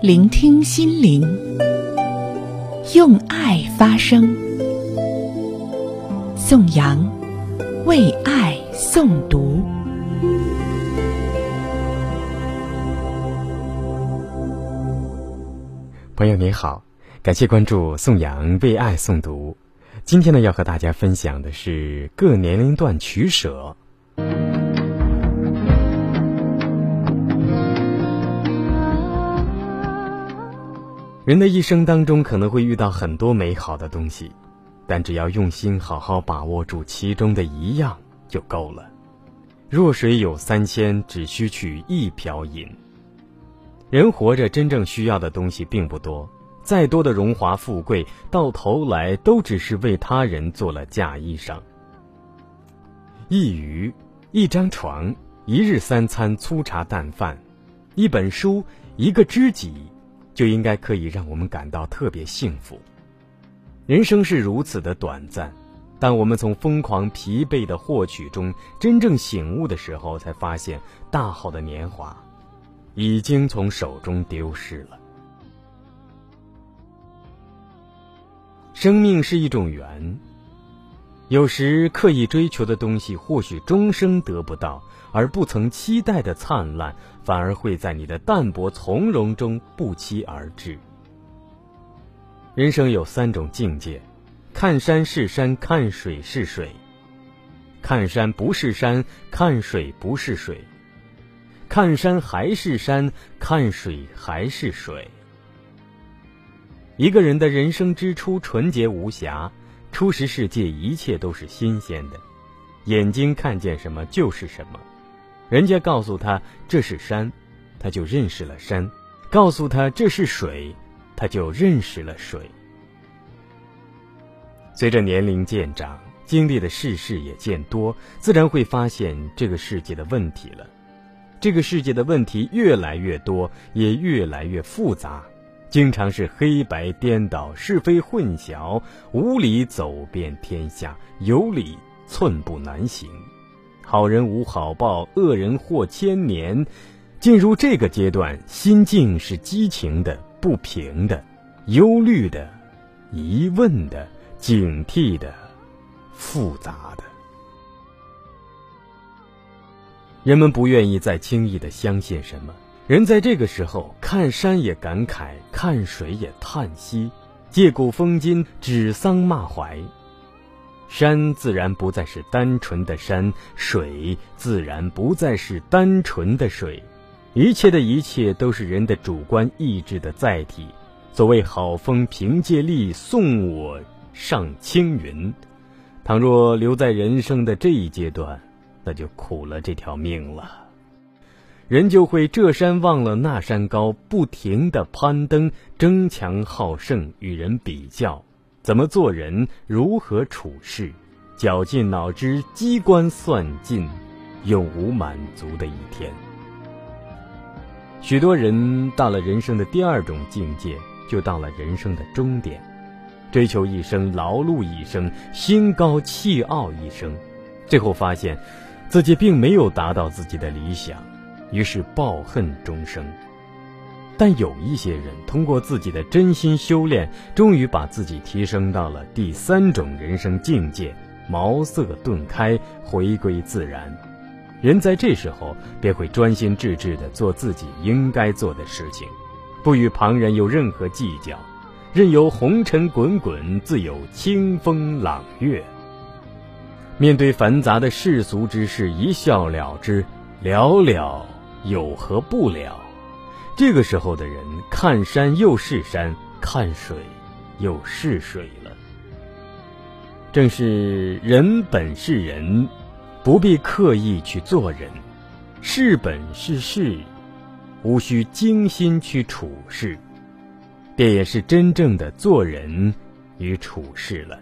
聆听心灵，用爱发声。宋阳为爱诵读。朋友您好，感谢关注宋阳为爱诵读。今天呢，要和大家分享的是各年龄段取舍。人的一生当中可能会遇到很多美好的东西，但只要用心好好把握住其中的一样就够了。弱水有三千，只需取一瓢饮。人活着真正需要的东西并不多，再多的荣华富贵，到头来都只是为他人做了嫁衣裳。一鱼，一张床，一日三餐粗茶淡饭，一本书，一个知己。就应该可以让我们感到特别幸福。人生是如此的短暂，当我们从疯狂疲惫的获取中真正醒悟的时候，才发现大好的年华已经从手中丢失了。生命是一种缘。有时刻意追求的东西，或许终生得不到；而不曾期待的灿烂，反而会在你的淡泊从容中不期而至。人生有三种境界：看山是山，看水是水；看山不是山，看水不是水；看山还是山，看水还是水。一个人的人生之初，纯洁无瑕。初识世界，一切都是新鲜的，眼睛看见什么就是什么。人家告诉他这是山，他就认识了山；告诉他这是水，他就认识了水。随着年龄渐长，经历的世事也渐多，自然会发现这个世界的问题了。这个世界的问题越来越多，也越来越复杂。经常是黑白颠倒、是非混淆，无理走遍天下，有理寸步难行。好人无好报，恶人祸千年。进入这个阶段，心境是激情的、不平的、忧虑的、疑问的、警惕的、复杂的。人们不愿意再轻易的相信什么。人在这个时候看山也感慨，看水也叹息，借古讽今，指桑骂槐。山自然不再是单纯的山，水自然不再是单纯的水，一切的一切都是人的主观意志的载体。所谓好风凭借力，送我上青云。倘若留在人生的这一阶段，那就苦了这条命了。人就会这山忘了那山高，不停的攀登，争强好胜，与人比较，怎么做人，如何处事，绞尽脑汁，机关算尽，永无满足的一天。许多人到了人生的第二种境界，就到了人生的终点，追求一生，劳碌一生，心高气傲一生，最后发现，自己并没有达到自己的理想。于是抱恨终生，但有一些人通过自己的真心修炼，终于把自己提升到了第三种人生境界，茅塞顿开，回归自然。人在这时候便会专心致志地做自己应该做的事情，不与旁人有任何计较，任由红尘滚滚，自有清风朗月。面对繁杂的世俗之事，一笑了之，了了。有何不了？这个时候的人看山又是山，看水又是水了。正是人本是人，不必刻意去做人；事本是事，无需精心去处事，便也是真正的做人与处事了。